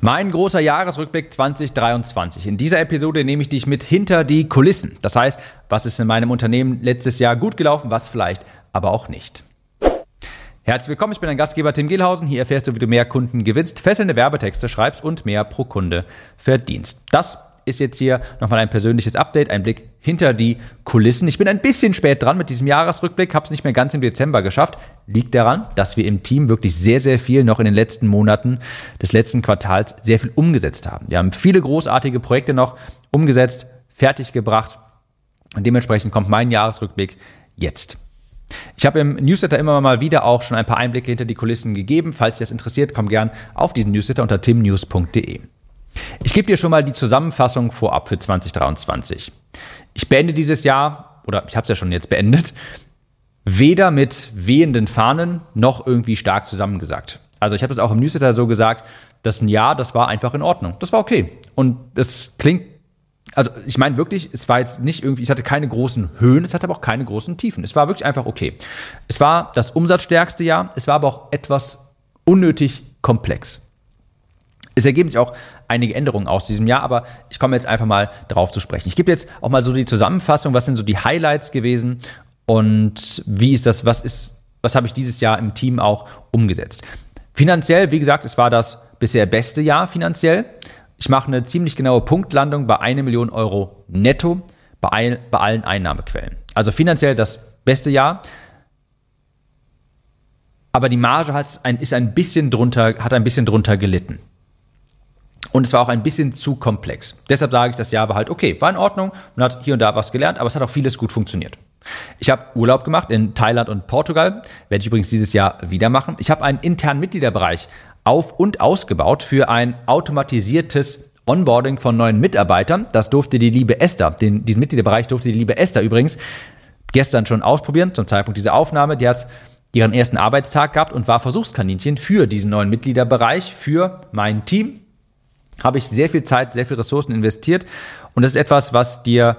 Mein großer Jahresrückblick 2023. In dieser Episode nehme ich dich mit hinter die Kulissen. Das heißt, was ist in meinem Unternehmen letztes Jahr gut gelaufen, was vielleicht aber auch nicht. Herzlich willkommen, ich bin dein Gastgeber Tim Gielhausen. Hier erfährst du, wie du mehr Kunden gewinnst, fesselnde Werbetexte schreibst und mehr pro Kunde verdienst. Das ist jetzt hier nochmal ein persönliches Update, ein Blick hinter die Kulissen. Ich bin ein bisschen spät dran mit diesem Jahresrückblick, habe es nicht mehr ganz im Dezember geschafft. Liegt daran, dass wir im Team wirklich sehr, sehr viel noch in den letzten Monaten des letzten Quartals sehr viel umgesetzt haben. Wir haben viele großartige Projekte noch umgesetzt, fertiggebracht und dementsprechend kommt mein Jahresrückblick jetzt. Ich habe im Newsletter immer mal wieder auch schon ein paar Einblicke hinter die Kulissen gegeben. Falls dich das interessiert, komm gern auf diesen Newsletter unter timnews.de. Ich gebe dir schon mal die Zusammenfassung vorab für 2023. Ich beende dieses Jahr, oder ich habe es ja schon jetzt beendet, weder mit wehenden Fahnen noch irgendwie stark zusammengesagt. Also ich habe es auch im Newsletter so gesagt, dass ein Jahr, das war einfach in Ordnung. Das war okay. Und es klingt, also ich meine wirklich, es war jetzt nicht irgendwie, es hatte keine großen Höhen, es hatte aber auch keine großen Tiefen. Es war wirklich einfach okay. Es war das umsatzstärkste Jahr, es war aber auch etwas unnötig komplex. Es ergeben sich auch einige Änderungen aus diesem Jahr, aber ich komme jetzt einfach mal drauf zu sprechen. Ich gebe jetzt auch mal so die Zusammenfassung, was sind so die Highlights gewesen und wie ist das, was ist, was habe ich dieses Jahr im Team auch umgesetzt. Finanziell, wie gesagt, es war das bisher beste Jahr finanziell. Ich mache eine ziemlich genaue Punktlandung bei 1 Million Euro netto bei, ein, bei allen Einnahmequellen. Also finanziell das beste Jahr aber die Marge hat ein, ist ein bisschen drunter, hat ein bisschen drunter gelitten. Und es war auch ein bisschen zu komplex. Deshalb sage ich, das Jahr war halt okay, war in Ordnung, man hat hier und da was gelernt, aber es hat auch vieles gut funktioniert. Ich habe Urlaub gemacht in Thailand und Portugal, werde ich übrigens dieses Jahr wieder machen. Ich habe einen internen Mitgliederbereich auf- und ausgebaut für ein automatisiertes Onboarding von neuen Mitarbeitern. Das durfte die liebe Esther, den, diesen Mitgliederbereich durfte die liebe Esther übrigens gestern schon ausprobieren, zum Zeitpunkt dieser Aufnahme. Die hat ihren ersten Arbeitstag gehabt und war Versuchskaninchen für diesen neuen Mitgliederbereich, für mein Team habe ich sehr viel Zeit, sehr viel Ressourcen investiert. Und das ist etwas, was dir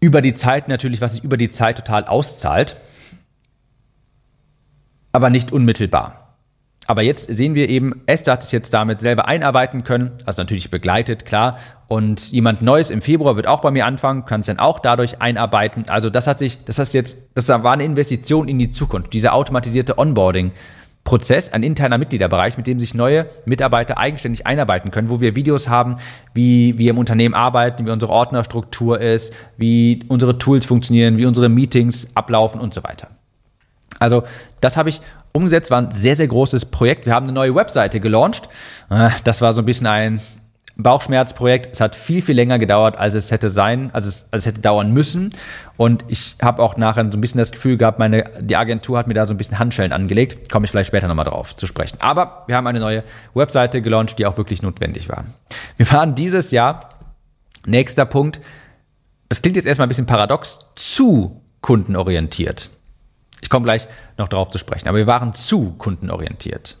über die Zeit natürlich, was sich über die Zeit total auszahlt, aber nicht unmittelbar. Aber jetzt sehen wir eben, Esther hat sich jetzt damit selber einarbeiten können, also natürlich begleitet, klar. Und jemand Neues im Februar wird auch bei mir anfangen, kann sich dann auch dadurch einarbeiten. Also das hat sich, das heißt jetzt, das war eine Investition in die Zukunft, diese automatisierte Onboarding. Prozess, ein interner Mitgliederbereich, mit dem sich neue Mitarbeiter eigenständig einarbeiten können, wo wir Videos haben, wie wir im Unternehmen arbeiten, wie unsere Ordnerstruktur ist, wie unsere Tools funktionieren, wie unsere Meetings ablaufen und so weiter. Also das habe ich umgesetzt, war ein sehr, sehr großes Projekt. Wir haben eine neue Webseite gelauncht. Äh, das war so ein bisschen ein Bauchschmerzprojekt. Es hat viel, viel länger gedauert, als es hätte sein, als es, als es hätte dauern müssen. Und ich habe auch nachher so ein bisschen das Gefühl gehabt, meine, die Agentur hat mir da so ein bisschen Handschellen angelegt. Komme ich vielleicht später nochmal drauf zu sprechen. Aber wir haben eine neue Webseite gelauncht, die auch wirklich notwendig war. Wir waren dieses Jahr, nächster Punkt, das klingt jetzt erstmal ein bisschen paradox, zu kundenorientiert. Ich komme gleich noch drauf zu sprechen, aber wir waren zu kundenorientiert.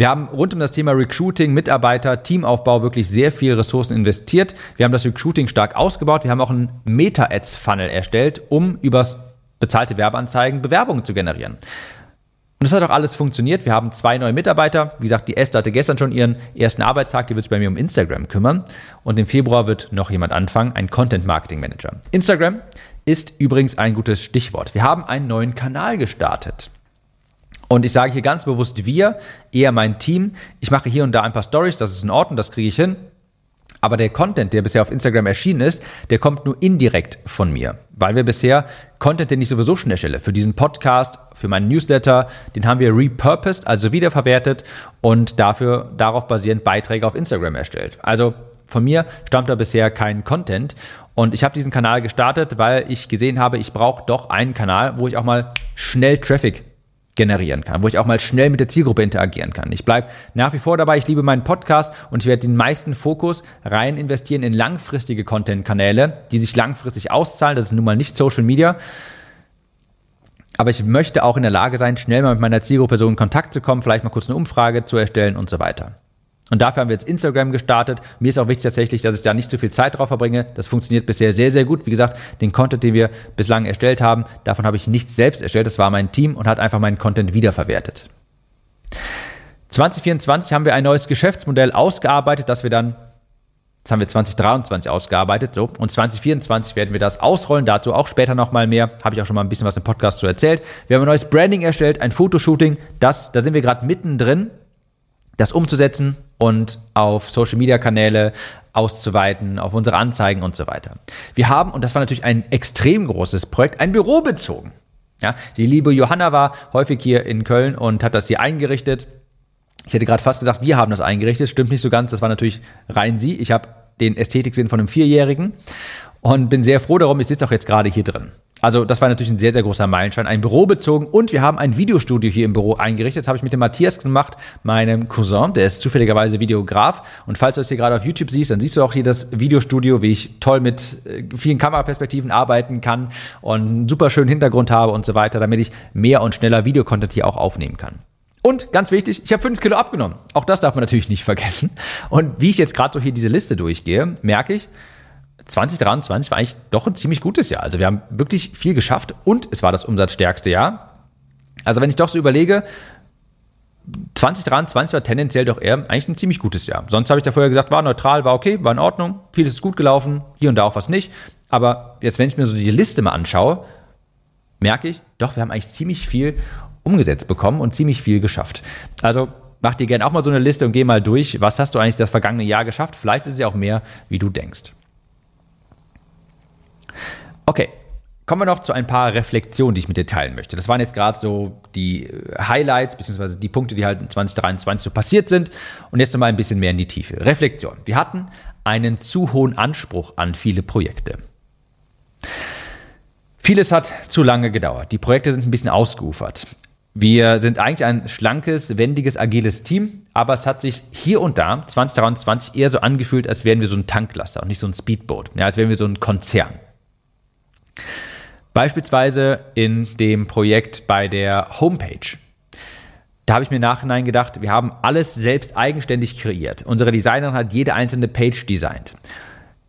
Wir haben rund um das Thema Recruiting, Mitarbeiter, Teamaufbau wirklich sehr viel Ressourcen investiert. Wir haben das Recruiting stark ausgebaut. Wir haben auch einen Meta-Ads-Funnel erstellt, um übers bezahlte Werbeanzeigen Bewerbungen zu generieren. Und das hat auch alles funktioniert. Wir haben zwei neue Mitarbeiter. Wie gesagt, die Esther hatte gestern schon ihren ersten Arbeitstag. Die wird sich bei mir um Instagram kümmern. Und im Februar wird noch jemand anfangen, ein Content Marketing Manager. Instagram ist übrigens ein gutes Stichwort. Wir haben einen neuen Kanal gestartet. Und ich sage hier ganz bewusst wir, eher mein Team. Ich mache hier und da ein paar Stories, das ist in Ordnung, das kriege ich hin. Aber der Content, der bisher auf Instagram erschienen ist, der kommt nur indirekt von mir. Weil wir bisher Content, den ich sowieso schon erstelle, für diesen Podcast, für meinen Newsletter, den haben wir repurposed, also wiederverwertet und dafür, darauf basierend Beiträge auf Instagram erstellt. Also von mir stammt da bisher kein Content. Und ich habe diesen Kanal gestartet, weil ich gesehen habe, ich brauche doch einen Kanal, wo ich auch mal schnell Traffic generieren kann, wo ich auch mal schnell mit der Zielgruppe interagieren kann. Ich bleibe nach wie vor dabei, ich liebe meinen Podcast und ich werde den meisten Fokus rein investieren in langfristige Content-Kanäle, die sich langfristig auszahlen. Das ist nun mal nicht Social Media. Aber ich möchte auch in der Lage sein, schnell mal mit meiner Zielgruppe so in Kontakt zu kommen, vielleicht mal kurz eine Umfrage zu erstellen und so weiter. Und dafür haben wir jetzt Instagram gestartet. Mir ist auch wichtig tatsächlich, dass ich da nicht zu viel Zeit drauf verbringe. Das funktioniert bisher sehr, sehr gut. Wie gesagt, den Content, den wir bislang erstellt haben, davon habe ich nichts selbst erstellt. Das war mein Team und hat einfach meinen Content wiederverwertet. 2024 haben wir ein neues Geschäftsmodell ausgearbeitet, das wir dann das haben wir 2023 ausgearbeitet, so. Und 2024 werden wir das ausrollen. Dazu auch später nochmal mehr. Habe ich auch schon mal ein bisschen was im Podcast zu erzählt. Wir haben ein neues Branding erstellt, ein Fotoshooting. Das, da sind wir gerade mittendrin, das umzusetzen und auf Social Media Kanäle auszuweiten, auf unsere Anzeigen und so weiter. Wir haben, und das war natürlich ein extrem großes Projekt, ein Büro bezogen. Ja, die liebe Johanna war häufig hier in Köln und hat das hier eingerichtet. Ich hätte gerade fast gesagt, wir haben das eingerichtet. Stimmt nicht so ganz. Das war natürlich rein sie. Ich habe den Ästhetiksinn von einem Vierjährigen und bin sehr froh darum. Ich sitze auch jetzt gerade hier drin. Also das war natürlich ein sehr, sehr großer Meilenstein. Ein Büro bezogen und wir haben ein Videostudio hier im Büro eingerichtet. Das habe ich mit dem Matthias gemacht, meinem Cousin. Der ist zufälligerweise Videograf. Und falls du das hier gerade auf YouTube siehst, dann siehst du auch hier das Videostudio, wie ich toll mit äh, vielen Kameraperspektiven arbeiten kann und einen super schönen Hintergrund habe und so weiter, damit ich mehr und schneller Videocontent hier auch aufnehmen kann. Und ganz wichtig, ich habe fünf Kilo abgenommen. Auch das darf man natürlich nicht vergessen. Und wie ich jetzt gerade so hier diese Liste durchgehe, merke ich, 2023 war eigentlich doch ein ziemlich gutes Jahr. Also wir haben wirklich viel geschafft und es war das umsatzstärkste Jahr. Also wenn ich doch so überlege, 2023 war tendenziell doch eher eigentlich ein ziemlich gutes Jahr. Sonst habe ich da vorher gesagt, war neutral, war okay, war in Ordnung, vieles ist gut gelaufen, hier und da auch was nicht. Aber jetzt, wenn ich mir so die Liste mal anschaue, merke ich, doch, wir haben eigentlich ziemlich viel umgesetzt bekommen und ziemlich viel geschafft. Also mach dir gerne auch mal so eine Liste und geh mal durch, was hast du eigentlich das vergangene Jahr geschafft? Vielleicht ist es ja auch mehr, wie du denkst. Okay, kommen wir noch zu ein paar Reflexionen, die ich mit dir teilen möchte. Das waren jetzt gerade so die äh, Highlights, beziehungsweise die Punkte, die halt in 2023 so passiert sind. Und jetzt nochmal ein bisschen mehr in die Tiefe. Reflexion. Wir hatten einen zu hohen Anspruch an viele Projekte. Vieles hat zu lange gedauert. Die Projekte sind ein bisschen ausgeufert. Wir sind eigentlich ein schlankes, wendiges, agiles Team, aber es hat sich hier und da 2023 eher so angefühlt, als wären wir so ein Tanklaster und nicht so ein Speedboat, ja, als wären wir so ein Konzern. Beispielsweise in dem Projekt bei der Homepage. Da habe ich mir Nachhinein gedacht, wir haben alles selbst eigenständig kreiert. Unsere Designerin hat jede einzelne Page designt.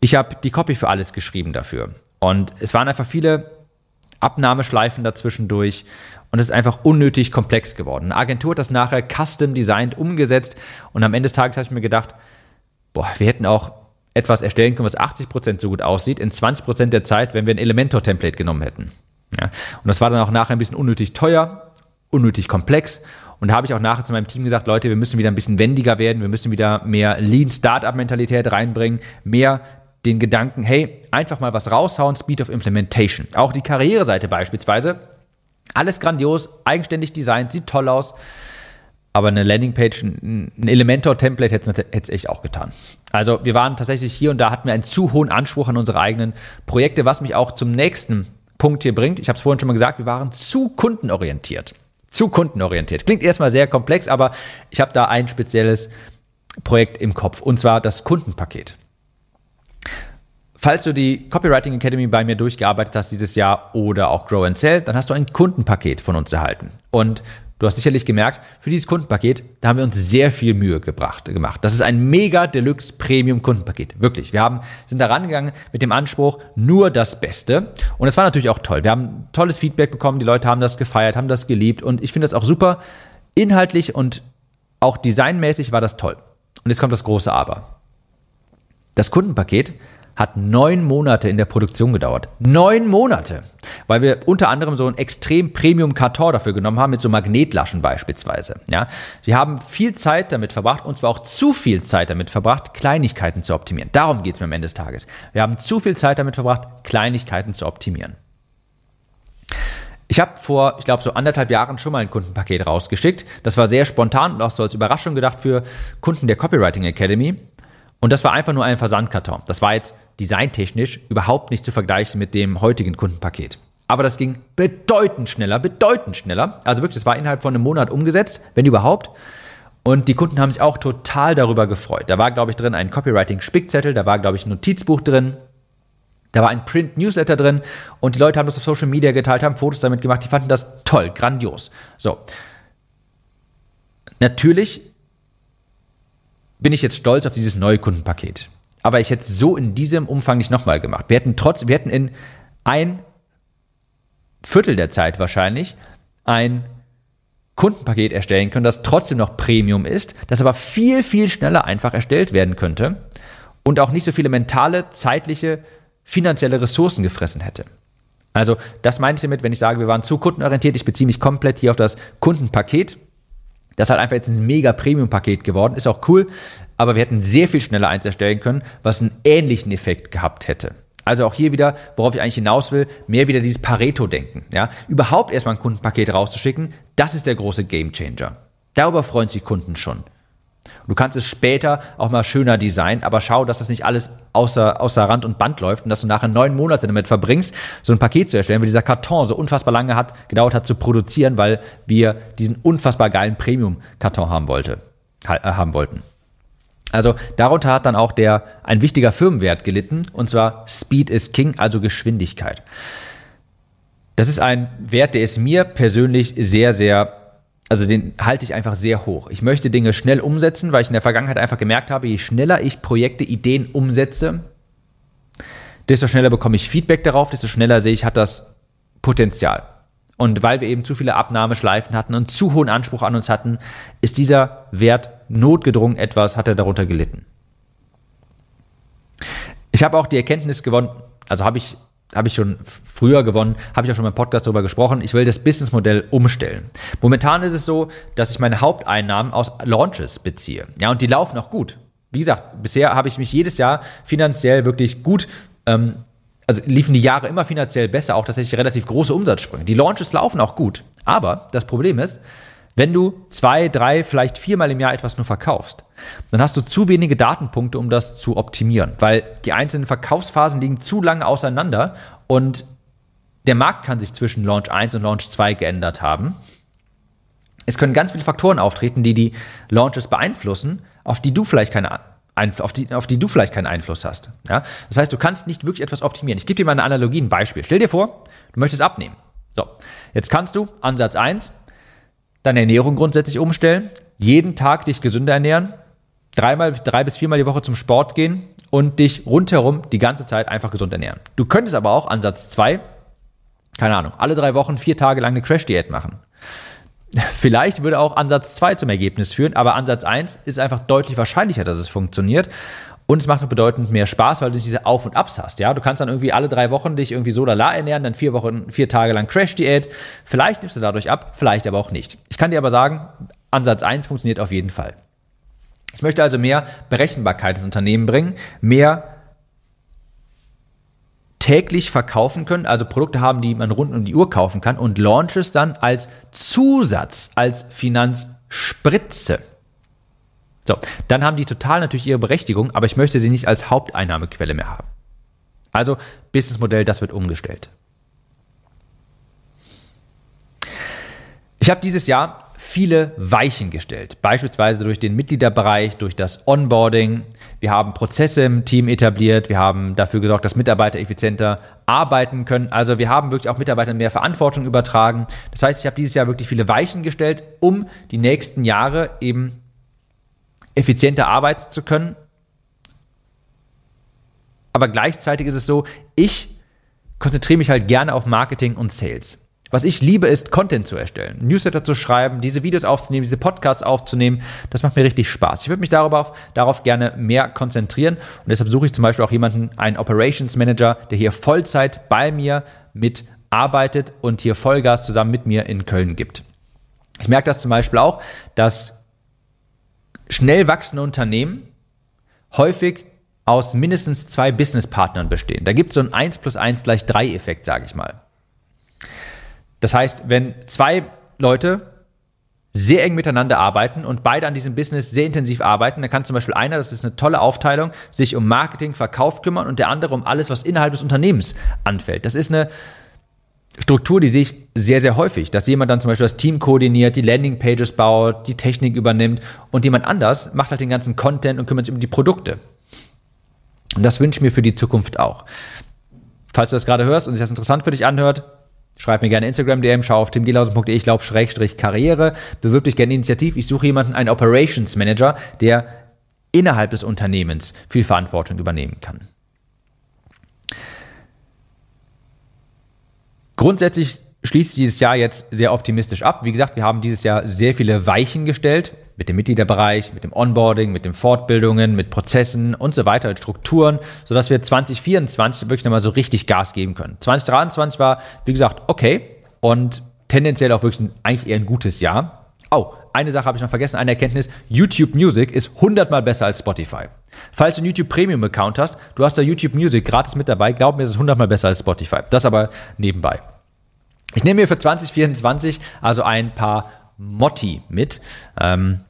Ich habe die Copy für alles geschrieben dafür. Und es waren einfach viele Abnahmeschleifen dazwischen durch und es ist einfach unnötig komplex geworden. Eine Agentur hat das nachher custom designed umgesetzt und am Ende des Tages habe ich mir gedacht, boah, wir hätten auch etwas erstellen können, was 80% so gut aussieht, in 20% der Zeit, wenn wir ein Elementor-Template genommen hätten. Ja, und das war dann auch nachher ein bisschen unnötig teuer, unnötig komplex. Und da habe ich auch nachher zu meinem Team gesagt, Leute, wir müssen wieder ein bisschen wendiger werden, wir müssen wieder mehr Lean Startup-Mentalität reinbringen, mehr den Gedanken, hey, einfach mal was raushauen, Speed of Implementation. Auch die Karriereseite beispielsweise alles grandios, eigenständig designt, sieht toll aus. Aber eine Landingpage, ein Elementor-Template hätte es echt auch getan. Also wir waren tatsächlich hier und da hatten wir einen zu hohen Anspruch an unsere eigenen Projekte, was mich auch zum nächsten Punkt hier bringt. Ich habe es vorhin schon mal gesagt, wir waren zu kundenorientiert. Zu kundenorientiert. Klingt erstmal sehr komplex, aber ich habe da ein spezielles Projekt im Kopf und zwar das Kundenpaket. Falls du die Copywriting Academy bei mir durchgearbeitet hast dieses Jahr oder auch Grow and Sell, dann hast du ein Kundenpaket von uns erhalten. Und du hast sicherlich gemerkt, für dieses Kundenpaket, da haben wir uns sehr viel Mühe gebracht, gemacht. Das ist ein mega Deluxe Premium Kundenpaket. Wirklich. Wir haben, sind da rangegangen mit dem Anspruch, nur das Beste. Und es war natürlich auch toll. Wir haben tolles Feedback bekommen. Die Leute haben das gefeiert, haben das geliebt. Und ich finde das auch super. Inhaltlich und auch designmäßig war das toll. Und jetzt kommt das große Aber. Das Kundenpaket hat neun Monate in der Produktion gedauert. Neun Monate! Weil wir unter anderem so einen extrem Premium-Karton dafür genommen haben, mit so Magnetlaschen beispielsweise. Ja? Wir haben viel Zeit damit verbracht, und zwar auch zu viel Zeit damit verbracht, Kleinigkeiten zu optimieren. Darum geht es mir am Ende des Tages. Wir haben zu viel Zeit damit verbracht, Kleinigkeiten zu optimieren. Ich habe vor, ich glaube, so anderthalb Jahren schon mal ein Kundenpaket rausgeschickt. Das war sehr spontan und auch so als Überraschung gedacht für Kunden der Copywriting Academy. Und das war einfach nur ein Versandkarton. Das war jetzt designtechnisch überhaupt nicht zu vergleichen mit dem heutigen Kundenpaket. Aber das ging bedeutend schneller, bedeutend schneller. Also wirklich, das war innerhalb von einem Monat umgesetzt, wenn überhaupt. Und die Kunden haben sich auch total darüber gefreut. Da war, glaube ich, drin ein Copywriting-Spickzettel, da war, glaube ich, ein Notizbuch drin, da war ein Print-Newsletter drin und die Leute haben das auf Social Media geteilt, haben Fotos damit gemacht, die fanden das toll, grandios. So. Natürlich bin ich jetzt stolz auf dieses neue Kundenpaket aber ich hätte es so in diesem Umfang nicht nochmal gemacht. Wir hätten trotz, wir hätten in ein Viertel der Zeit wahrscheinlich ein Kundenpaket erstellen können, das trotzdem noch Premium ist, das aber viel, viel schneller einfach erstellt werden könnte und auch nicht so viele mentale, zeitliche, finanzielle Ressourcen gefressen hätte. Also das meine ich damit, wenn ich sage, wir waren zu kundenorientiert, ich beziehe mich komplett hier auf das Kundenpaket. Das ist halt einfach jetzt ein mega Premium-Paket geworden, ist auch cool, aber wir hätten sehr viel schneller eins erstellen können, was einen ähnlichen Effekt gehabt hätte. Also auch hier wieder, worauf ich eigentlich hinaus will, mehr wieder dieses Pareto-Denken. Ja? Überhaupt erstmal ein Kundenpaket rauszuschicken, das ist der große Gamechanger. Darüber freuen sich Kunden schon. Du kannst es später auch mal schöner designen, aber schau, dass das nicht alles außer, außer Rand und Band läuft und dass du nachher neun Monate damit verbringst, so ein Paket zu erstellen, weil dieser Karton so unfassbar lange hat, gedauert hat zu produzieren, weil wir diesen unfassbar geilen Premium-Karton haben, wollte, äh, haben wollten. Also darunter hat dann auch der ein wichtiger Firmenwert gelitten, und zwar Speed is King, also Geschwindigkeit. Das ist ein Wert, der ist mir persönlich sehr, sehr, also den halte ich einfach sehr hoch. Ich möchte Dinge schnell umsetzen, weil ich in der Vergangenheit einfach gemerkt habe, je schneller ich Projekte, Ideen umsetze, desto schneller bekomme ich Feedback darauf, desto schneller sehe ich, hat das Potenzial. Und weil wir eben zu viele Abnahmeschleifen hatten und zu hohen Anspruch an uns hatten, ist dieser Wert notgedrungen etwas, hat er darunter gelitten. Ich habe auch die Erkenntnis gewonnen, also habe ich, habe ich schon früher gewonnen, habe ich auch schon im Podcast darüber gesprochen, ich will das Businessmodell umstellen. Momentan ist es so, dass ich meine Haupteinnahmen aus Launches beziehe. Ja, und die laufen auch gut. Wie gesagt, bisher habe ich mich jedes Jahr finanziell wirklich gut ähm, also liefen die Jahre immer finanziell besser, auch tatsächlich relativ große Umsatzsprünge. Die Launches laufen auch gut. Aber das Problem ist, wenn du zwei, drei, vielleicht viermal im Jahr etwas nur verkaufst, dann hast du zu wenige Datenpunkte, um das zu optimieren, weil die einzelnen Verkaufsphasen liegen zu lange auseinander und der Markt kann sich zwischen Launch 1 und Launch 2 geändert haben. Es können ganz viele Faktoren auftreten, die die Launches beeinflussen, auf die du vielleicht keine auf die, auf die du vielleicht keinen Einfluss hast. Ja? Das heißt, du kannst nicht wirklich etwas optimieren. Ich gebe dir mal eine Analogie, ein Beispiel. Stell dir vor, du möchtest abnehmen. So, jetzt kannst du Ansatz 1 deine Ernährung grundsätzlich umstellen, jeden Tag dich gesünder ernähren, dreimal, drei bis viermal die Woche zum Sport gehen und dich rundherum die ganze Zeit einfach gesund ernähren. Du könntest aber auch Ansatz 2, keine Ahnung, alle drei Wochen vier Tage lang eine Crash-Diät machen. Vielleicht würde auch Ansatz 2 zum Ergebnis führen, aber Ansatz 1 ist einfach deutlich wahrscheinlicher, dass es funktioniert. Und es macht auch bedeutend mehr Spaß, weil du diese Auf- und Abs hast. Ja, du kannst dann irgendwie alle drei Wochen dich irgendwie so la ernähren, dann vier Wochen, vier Tage lang Crash-Diät. Vielleicht nimmst du dadurch ab, vielleicht aber auch nicht. Ich kann dir aber sagen, Ansatz 1 funktioniert auf jeden Fall. Ich möchte also mehr Berechenbarkeit ins Unternehmen bringen, mehr täglich verkaufen können, also Produkte haben, die man rund um die Uhr kaufen kann und Launches dann als Zusatz, als Finanzspritze. So, dann haben die total natürlich ihre Berechtigung, aber ich möchte sie nicht als Haupteinnahmequelle mehr haben. Also Businessmodell, das wird umgestellt. Ich habe dieses Jahr viele Weichen gestellt, beispielsweise durch den Mitgliederbereich, durch das Onboarding. Wir haben Prozesse im Team etabliert, wir haben dafür gesorgt, dass Mitarbeiter effizienter arbeiten können. Also wir haben wirklich auch Mitarbeitern mehr Verantwortung übertragen. Das heißt, ich habe dieses Jahr wirklich viele Weichen gestellt, um die nächsten Jahre eben effizienter arbeiten zu können. Aber gleichzeitig ist es so, ich konzentriere mich halt gerne auf Marketing und Sales. Was ich liebe, ist Content zu erstellen, Newsletter zu schreiben, diese Videos aufzunehmen, diese Podcasts aufzunehmen. Das macht mir richtig Spaß. Ich würde mich darauf, darauf gerne mehr konzentrieren und deshalb suche ich zum Beispiel auch jemanden, einen Operations Manager, der hier Vollzeit bei mir mitarbeitet und hier Vollgas zusammen mit mir in Köln gibt. Ich merke das zum Beispiel auch, dass schnell wachsende Unternehmen häufig aus mindestens zwei Businesspartnern bestehen. Da gibt es so ein 1 plus 1 gleich 3 Effekt, sage ich mal. Das heißt, wenn zwei Leute sehr eng miteinander arbeiten und beide an diesem Business sehr intensiv arbeiten, dann kann zum Beispiel einer, das ist eine tolle Aufteilung, sich um Marketing, Verkauf kümmern und der andere um alles, was innerhalb des Unternehmens anfällt. Das ist eine Struktur, die sehe ich sehr, sehr häufig, dass jemand dann zum Beispiel das Team koordiniert, die Landingpages baut, die Technik übernimmt und jemand anders macht halt den ganzen Content und kümmert sich um die Produkte. Und das wünsche ich mir für die Zukunft auch. Falls du das gerade hörst und sich das interessant für dich anhört, Schreib mir gerne Instagram-DM, schau auf timgelausen.de, ich glaube, Schrägstrich Karriere, bewirb dich gerne initiativ. Ich suche jemanden, einen Operations Manager, der innerhalb des Unternehmens viel Verantwortung übernehmen kann. Grundsätzlich schließt dieses Jahr jetzt sehr optimistisch ab. Wie gesagt, wir haben dieses Jahr sehr viele Weichen gestellt mit dem Mitgliederbereich, mit dem Onboarding, mit den Fortbildungen, mit Prozessen und so weiter, mit Strukturen, sodass wir 2024 wirklich nochmal so richtig Gas geben können. 2023 war, wie gesagt, okay und tendenziell auch wirklich ein, eigentlich eher ein gutes Jahr. Oh, eine Sache habe ich noch vergessen, eine Erkenntnis. YouTube Music ist hundertmal besser als Spotify. Falls du einen YouTube Premium Account hast, du hast da YouTube Music gratis mit dabei, glaub mir, es ist hundertmal besser als Spotify. Das aber nebenbei. Ich nehme mir für 2024 also ein paar Motti mit. Ähm,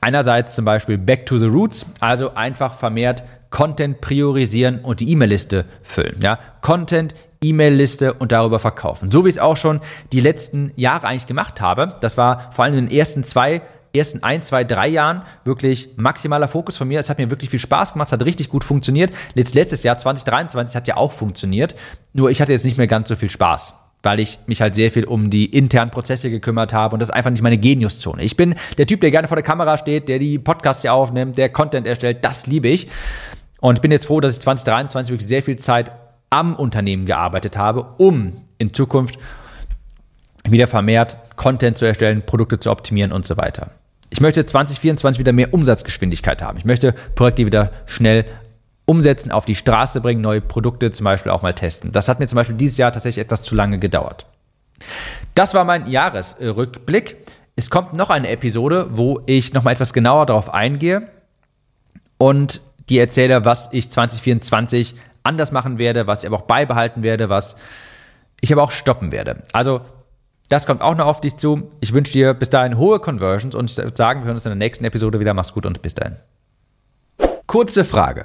einerseits zum Beispiel Back to the Roots, also einfach vermehrt Content priorisieren und die E-Mail-Liste füllen. Ja? Content, E-Mail-Liste und darüber verkaufen. So wie ich es auch schon die letzten Jahre eigentlich gemacht habe. Das war vor allem in den ersten zwei ersten ein, zwei, drei Jahren wirklich maximaler Fokus von mir. Es hat mir wirklich viel Spaß gemacht, es hat richtig gut funktioniert. Letztes Jahr 2023 hat ja auch funktioniert, nur ich hatte jetzt nicht mehr ganz so viel Spaß weil ich mich halt sehr viel um die internen Prozesse gekümmert habe und das ist einfach nicht meine Geniuszone. Ich bin der Typ, der gerne vor der Kamera steht, der die Podcasts hier aufnimmt, der Content erstellt, das liebe ich. Und bin jetzt froh, dass ich 2023 wirklich sehr viel Zeit am Unternehmen gearbeitet habe, um in Zukunft wieder vermehrt Content zu erstellen, Produkte zu optimieren und so weiter. Ich möchte 2024 wieder mehr Umsatzgeschwindigkeit haben. Ich möchte Projekte wieder schnell umsetzen, auf die Straße bringen, neue Produkte zum Beispiel auch mal testen. Das hat mir zum Beispiel dieses Jahr tatsächlich etwas zu lange gedauert. Das war mein Jahresrückblick. Es kommt noch eine Episode, wo ich nochmal etwas genauer darauf eingehe und die erzähle, was ich 2024 anders machen werde, was ich aber auch beibehalten werde, was ich aber auch stoppen werde. Also das kommt auch noch auf dich zu. Ich wünsche dir bis dahin hohe Conversions und ich würde sagen, wir hören uns in der nächsten Episode wieder. Mach's gut und bis dahin. Kurze Frage.